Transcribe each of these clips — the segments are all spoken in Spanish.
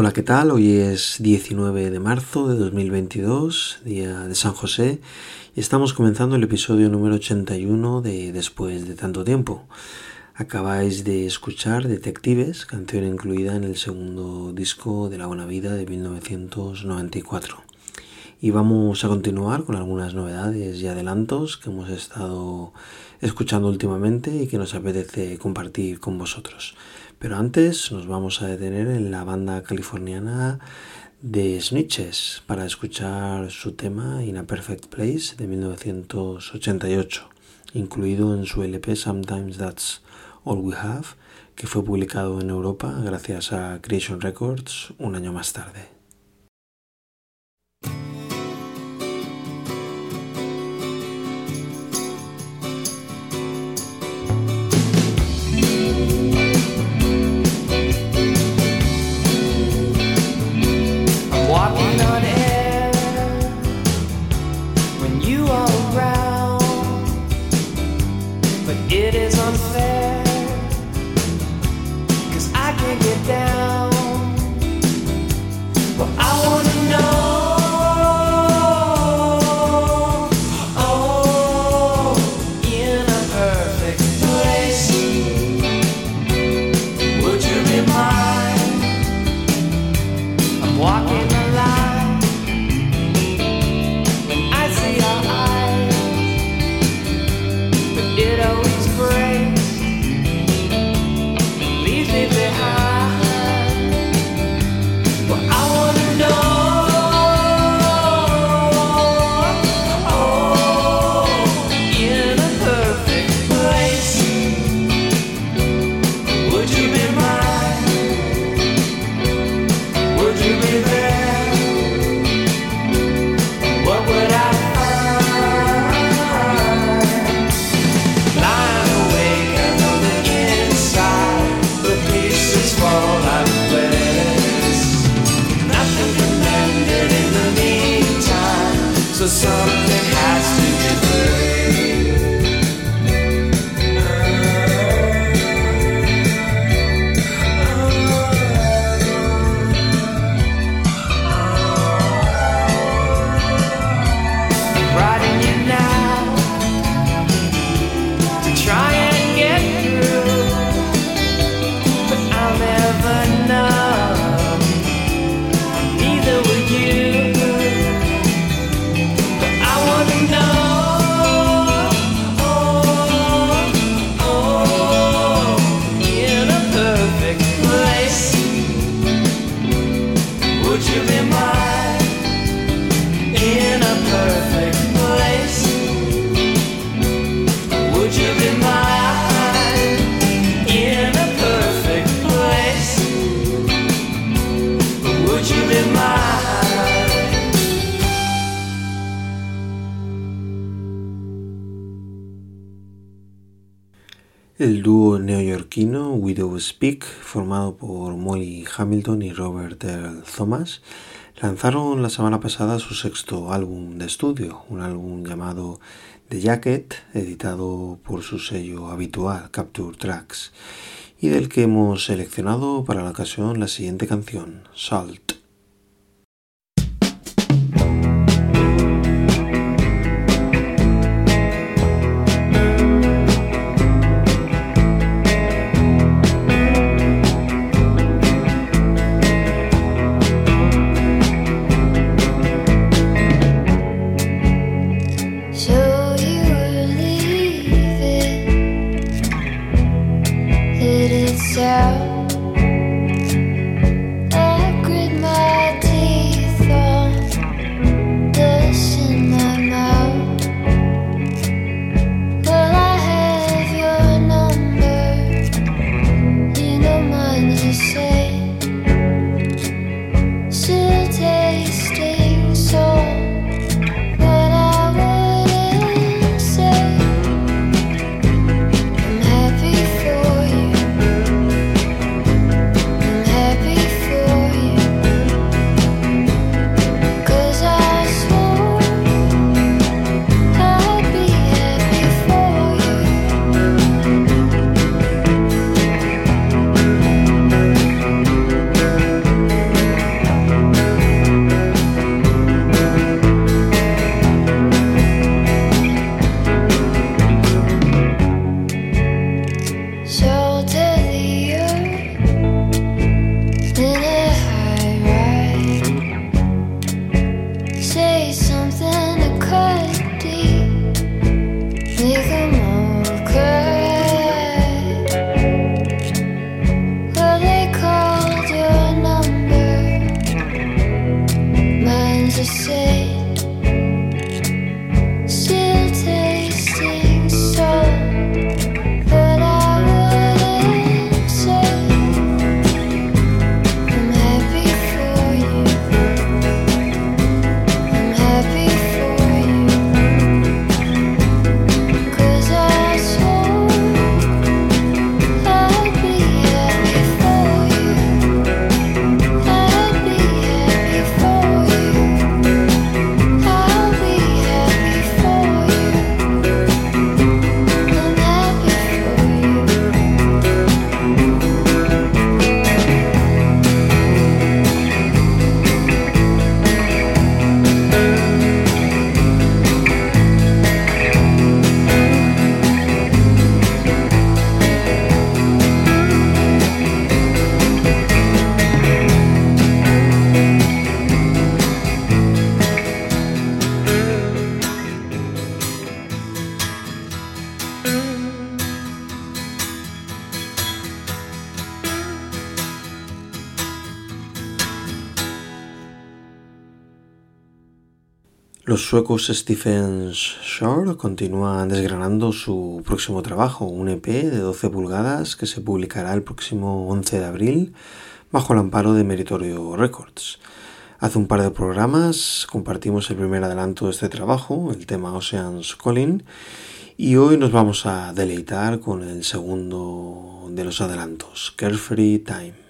Hola, ¿qué tal? Hoy es 19 de marzo de 2022, día de San José, y estamos comenzando el episodio número 81 de Después de tanto tiempo. Acabáis de escuchar Detectives, canción incluida en el segundo disco de La Buena Vida de 1994. Y vamos a continuar con algunas novedades y adelantos que hemos estado escuchando últimamente y que nos apetece compartir con vosotros. Pero antes nos vamos a detener en la banda californiana de Snitches para escuchar su tema In a Perfect Place de 1988, incluido en su LP Sometimes That's All We Have, que fue publicado en Europa gracias a Creation Records un año más tarde. Neoyorquino Widow Speak, formado por Molly Hamilton y Robert Earl Thomas, lanzaron la semana pasada su sexto álbum de estudio, un álbum llamado The Jacket, editado por su sello habitual Capture Tracks, y del que hemos seleccionado para la ocasión la siguiente canción, Salt. Suecos Stephen Shore continúan desgranando su próximo trabajo, un EP de 12 pulgadas que se publicará el próximo 11 de abril bajo el amparo de Meritorio Records. Hace un par de programas compartimos el primer adelanto de este trabajo, el tema Oceans Calling, y hoy nos vamos a deleitar con el segundo de los adelantos, Carefree Time.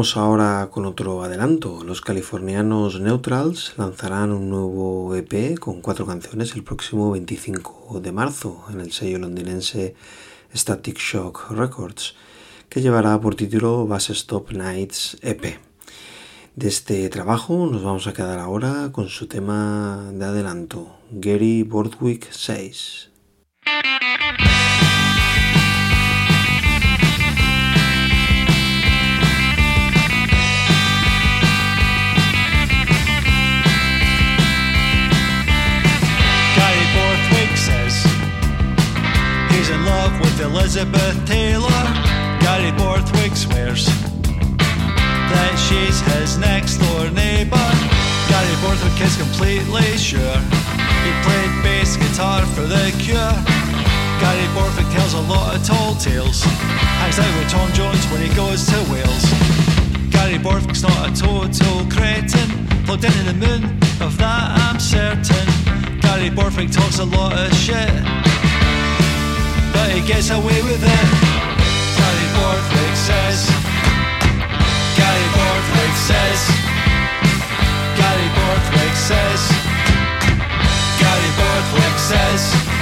Vamos ahora con otro adelanto. Los californianos Neutrals lanzarán un nuevo EP con cuatro canciones el próximo 25 de marzo en el sello londinense Static Shock Records, que llevará por título Bass Stop Nights EP. De este trabajo nos vamos a quedar ahora con su tema de adelanto, Gary Bordwick 6. Elizabeth Taylor, Gary Borthwick swears that she's his next door neighbour. Gary Borthwick is completely sure he played bass guitar for the cure. Gary Borthwick tells a lot of tall tales, hangs out with Tom Jones when he goes to Wales. Gary Borthwick's not a total cretin, plugged into the moon, of that I'm certain. Gary Borthwick talks a lot of shit but he gets away with it. Gary Borthwick says. Gary Borthwick says. Gary Borthwick says. Gary Borthwick says.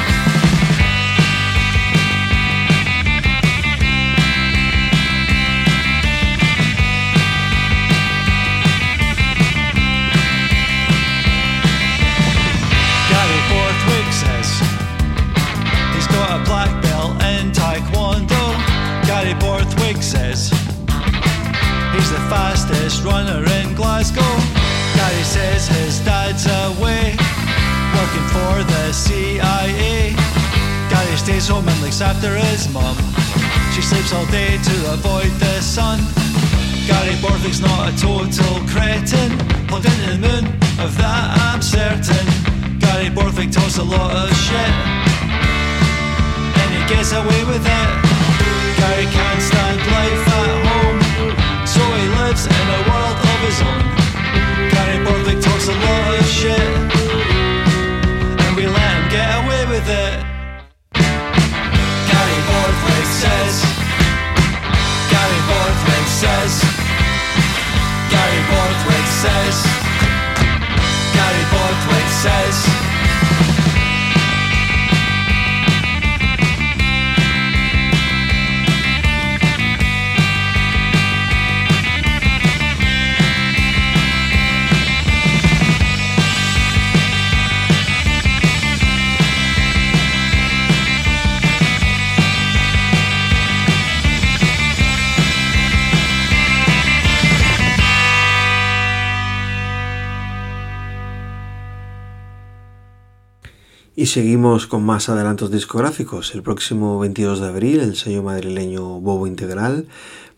Seguimos con más adelantos discográficos. El próximo 22 de abril, el sello madrileño Bobo Integral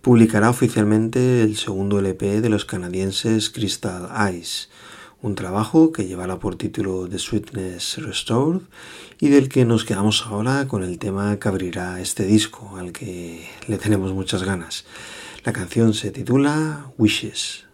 publicará oficialmente el segundo LP de los canadienses Crystal Eyes, un trabajo que llevará por título The Sweetness Restored y del que nos quedamos ahora con el tema que abrirá este disco, al que le tenemos muchas ganas. La canción se titula Wishes.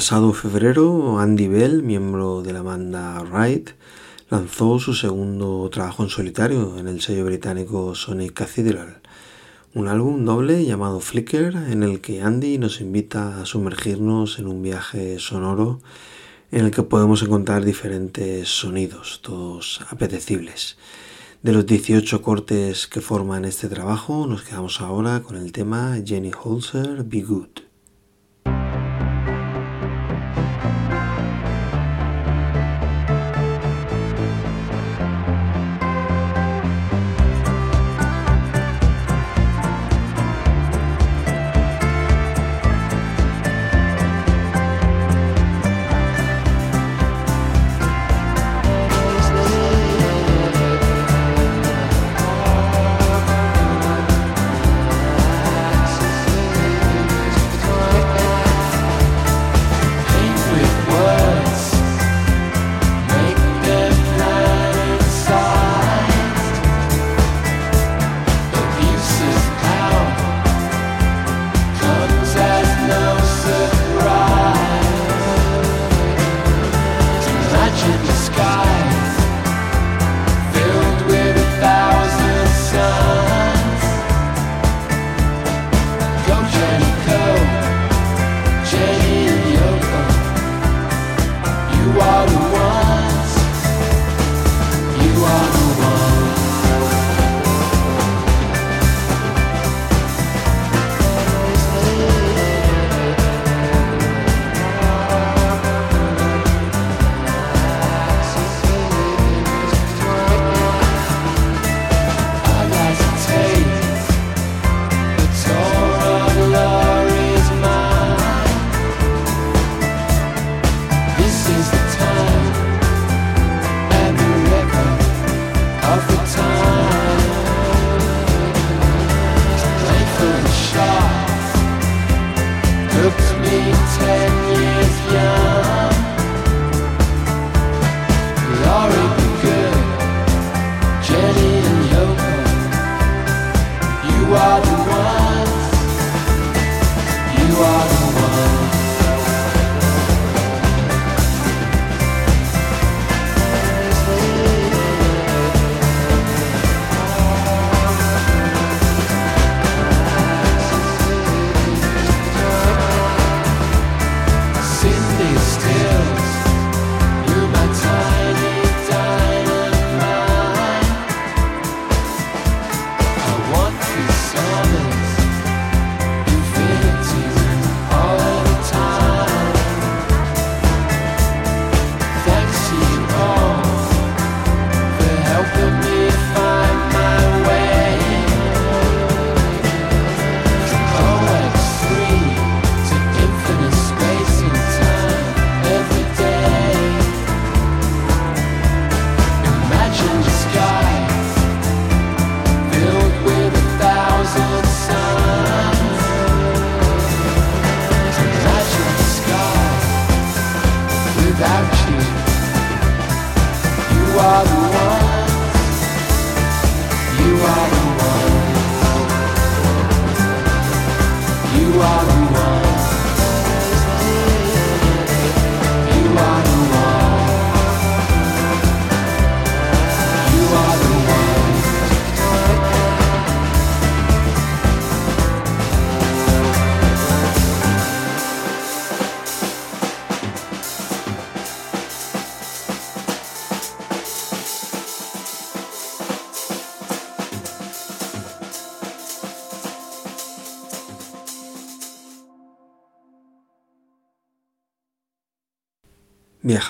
Pasado febrero, Andy Bell, miembro de la banda Ride, lanzó su segundo trabajo en solitario en el sello británico Sonic Cathedral, un álbum doble llamado Flicker en el que Andy nos invita a sumergirnos en un viaje sonoro en el que podemos encontrar diferentes sonidos, todos apetecibles. De los 18 cortes que forman este trabajo, nos quedamos ahora con el tema Jenny Holzer, Be Good.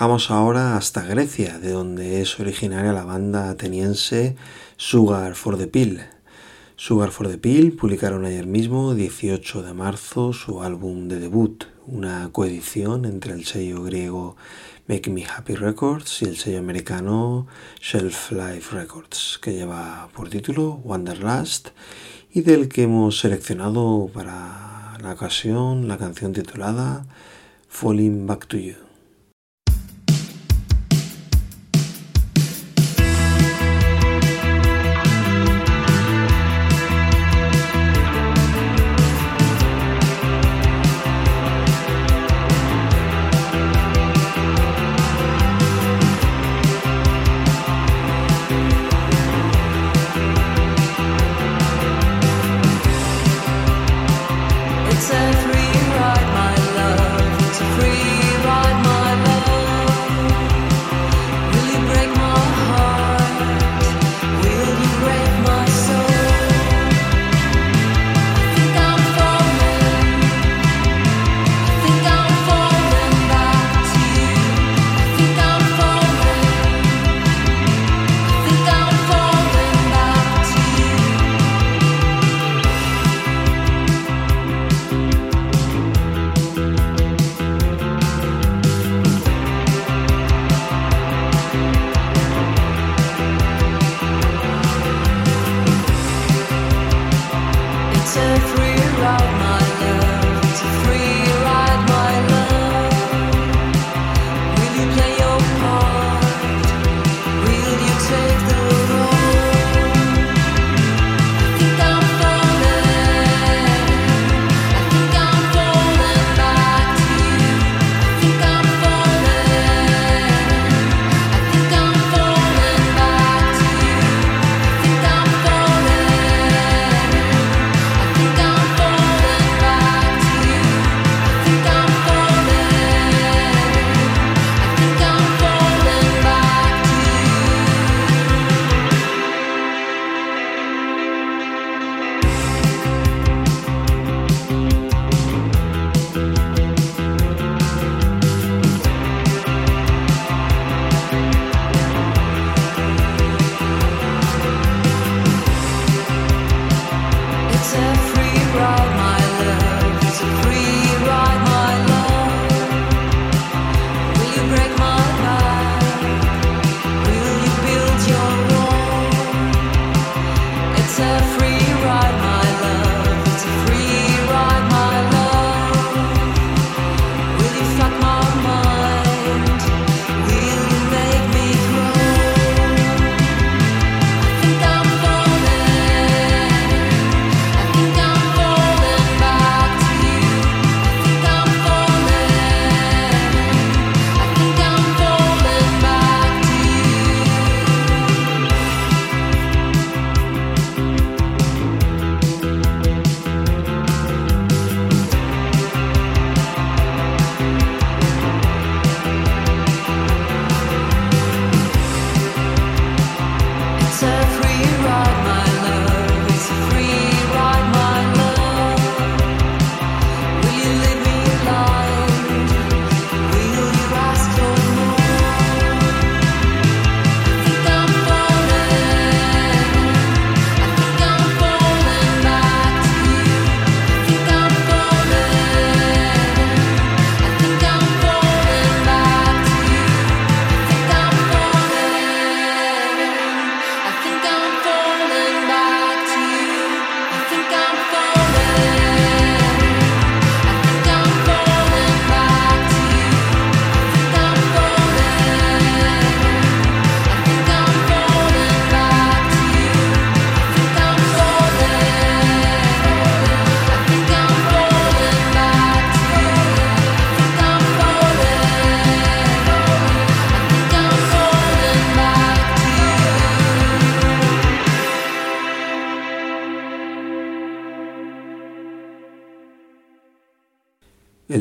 Viajamos ahora hasta Grecia, de donde es originaria la banda ateniense Sugar for the Pill. Sugar for the Pill publicaron ayer mismo, 18 de marzo, su álbum de debut, una coedición entre el sello griego Make Me Happy Records y el sello americano Shelf Life Records, que lleva por título Wanderlust y del que hemos seleccionado para la ocasión la canción titulada Falling Back to You.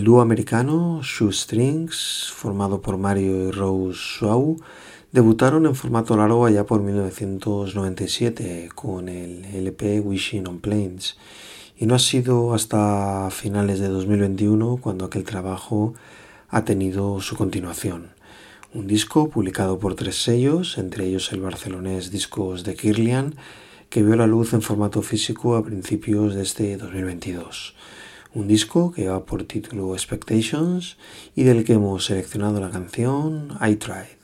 Dúo americano Shoestrings, formado por Mario y Rose Shaw, debutaron en formato largo allá por 1997 con el LP Wishing on Planes y no ha sido hasta finales de 2021 cuando aquel trabajo ha tenido su continuación. Un disco publicado por tres sellos, entre ellos el barcelonés Discos de Kirlian, que vio la luz en formato físico a principios de este 2022 un disco que va por título Expectations y del que hemos seleccionado la canción I Tried.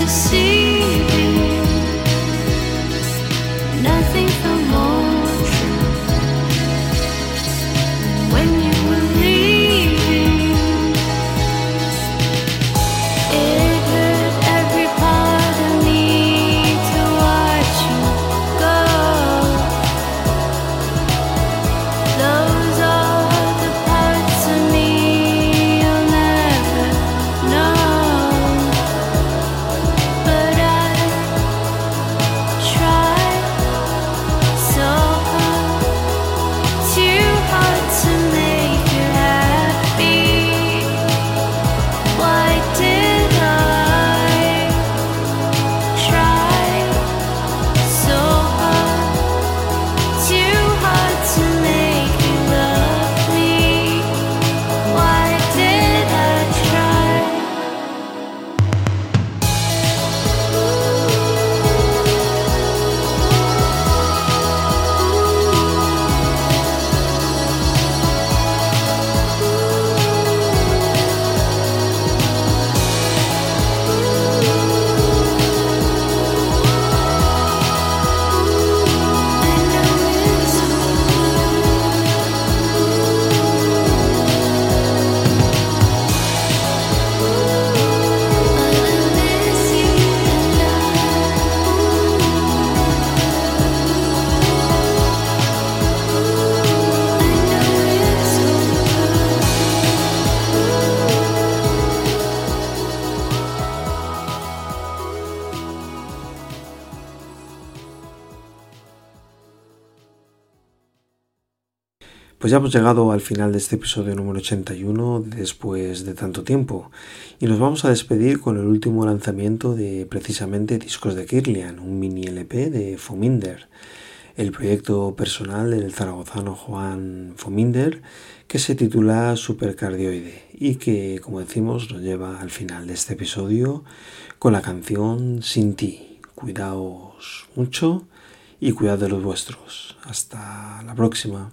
to see. Pues ya hemos llegado al final de este episodio número 81 después de tanto tiempo y nos vamos a despedir con el último lanzamiento de precisamente Discos de Kirlian, un mini LP de Fominder, el proyecto personal del zaragozano Juan Fominder que se titula Supercardioide y que como decimos nos lleva al final de este episodio con la canción Sin ti. Cuidaos mucho y cuidad de los vuestros. Hasta la próxima.